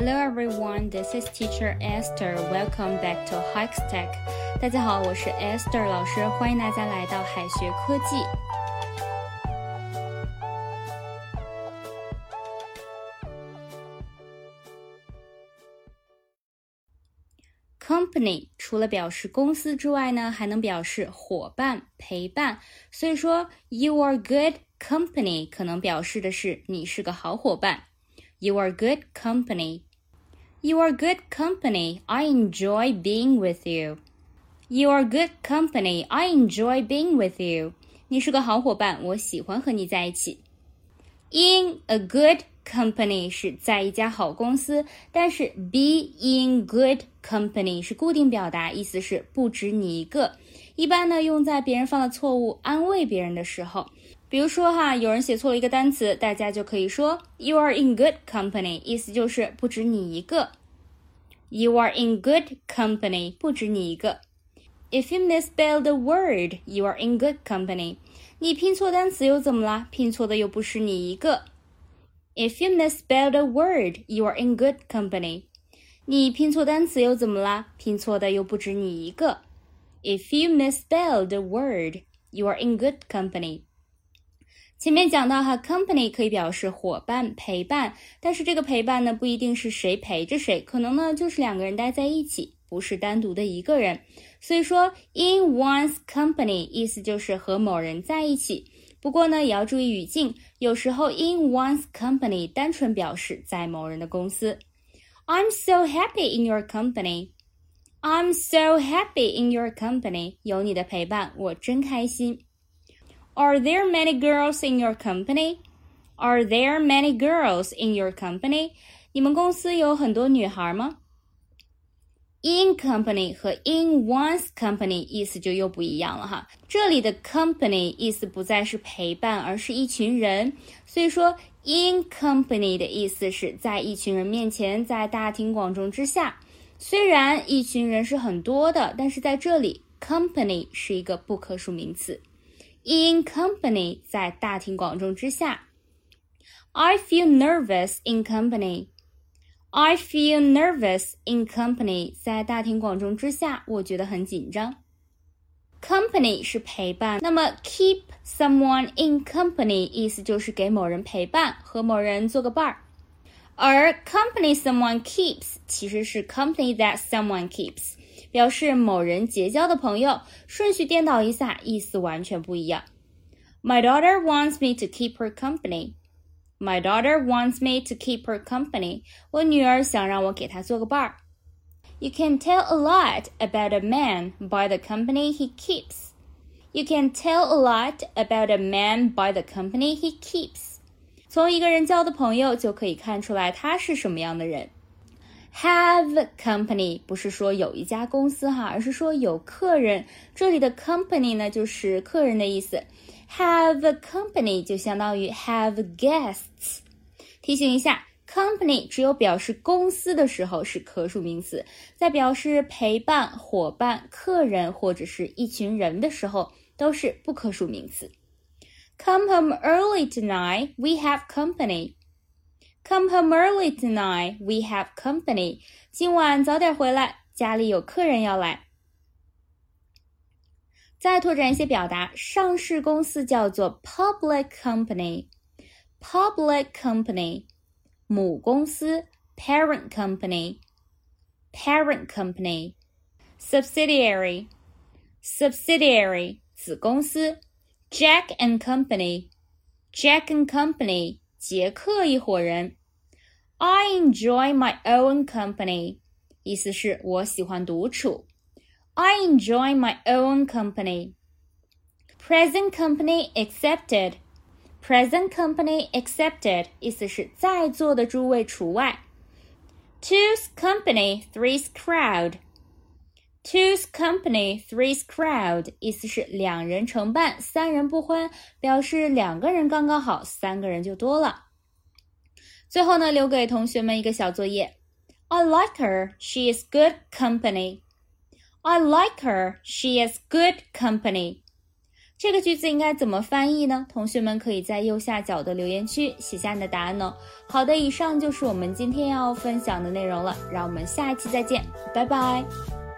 Hello everyone, this is Teacher Esther. Welcome back to Hikes Tech. 大家好，我是 Esther 老师，欢迎大家来到海学科技。Company 除了表示公司之外呢，还能表示伙伴、陪伴。所以说，You are good company 可能表示的是你是个好伙伴。You are good company. You are good company. I enjoy being with you. You are good company. I enjoy being with you. 你是个好伙伴，我喜欢和你在一起。In a good company 是在一家好公司，但是 be in good company 是固定表达，意思是不止你一个。一般呢，用在别人犯了错误安慰别人的时候。 比如说哈，有人写错了一个单词，大家就可以说 "You are in good company"，意思就是不止你一个。You are in good company，不止你一个。If you misspell the word, you are in good company。你拼错单词又怎么啦？拼错的又不是你一个。If you misspell the word, you are in good company。你拼错单词又怎么啦？拼错的又不止你一个。If you misspell the word, you are in good company。前面讲到哈，company 可以表示伙伴、陪伴，但是这个陪伴呢，不一定是谁陪着谁，可能呢就是两个人待在一起，不是单独的一个人。所以说，in one's company 意思就是和某人在一起。不过呢，也要注意语境，有时候 in one's company 单纯表示在某人的公司。I'm so happy in your company. I'm so happy in your company. 有你的陪伴，我真开心。Are there many girls in your company? Are there many girls in your company? 你们公司有很多女孩吗？In company 和 in one's company 意思就又不一样了哈。这里的 company 意思不再是陪伴，而是一群人。所以说，in company 的意思是在一群人面前，在大庭广众之下。虽然一群人是很多的，但是在这里，company 是一个不可数名词。 in company 在大庭广众之下。I feel nervous in company. I feel nervous in company 在大庭广众之下，我觉得很紧张。Company 是陪伴，那么 keep someone in company 意思就是给某人陪伴，和某人做个伴儿。而 company someone keeps 其实是 company that someone keeps。 表示某人结交的朋友，顺序颠倒一下，意思完全不一样。My daughter wants me to keep her company. My daughter wants me to keep her company. 我女儿想让我给她做个伴儿。You can tell a lot about a man by the company he keeps. You can tell a lot about a man by the company he keeps. 从一个人交的朋友就可以看出来他是什么样的人。 Have company 不是说有一家公司哈，而是说有客人。这里的 company 呢，就是客人的意思。Have company 就相当于 have guests。提醒一下，company 只有表示公司的时候是可数名词，在表示陪伴、伙伴、客人或者是一群人的时候都是不可数名词。Come home early tonight. We have company. Come home early tonight. We have company. 今晚早点回来，家里有客人要来。再拓展一些表达，上市公司叫做 public company。public company，母公司 parent company。parent company。subsidiary。subsidiary，子公司 Jack and Company。Jack and Company。 杰克一伙人。I enjoy my own company，意思是我喜欢独处。I enjoy my own company. Present company accepted. Present company accepted 意思是在座的诸位除外。Two's company, three's crowd. Two's company, three's crowd 意思是两人成伴，三人不欢，表示两个人刚刚好，三个人就多了。最后呢，留给同学们一个小作业。I like her. She is good company. I like her. She is good company. 这个句子应该怎么翻译呢？同学们可以在右下角的留言区写下你的答案哦。好的，以上就是我们今天要分享的内容了，让我们下一期再见，拜拜。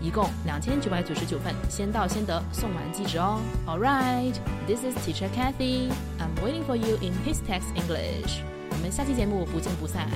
一共两千九百九十九份，先到先得，送完即止哦。All right, this is Teacher Kathy. I'm waiting for you in His Text English. 我们下期节目不见不散。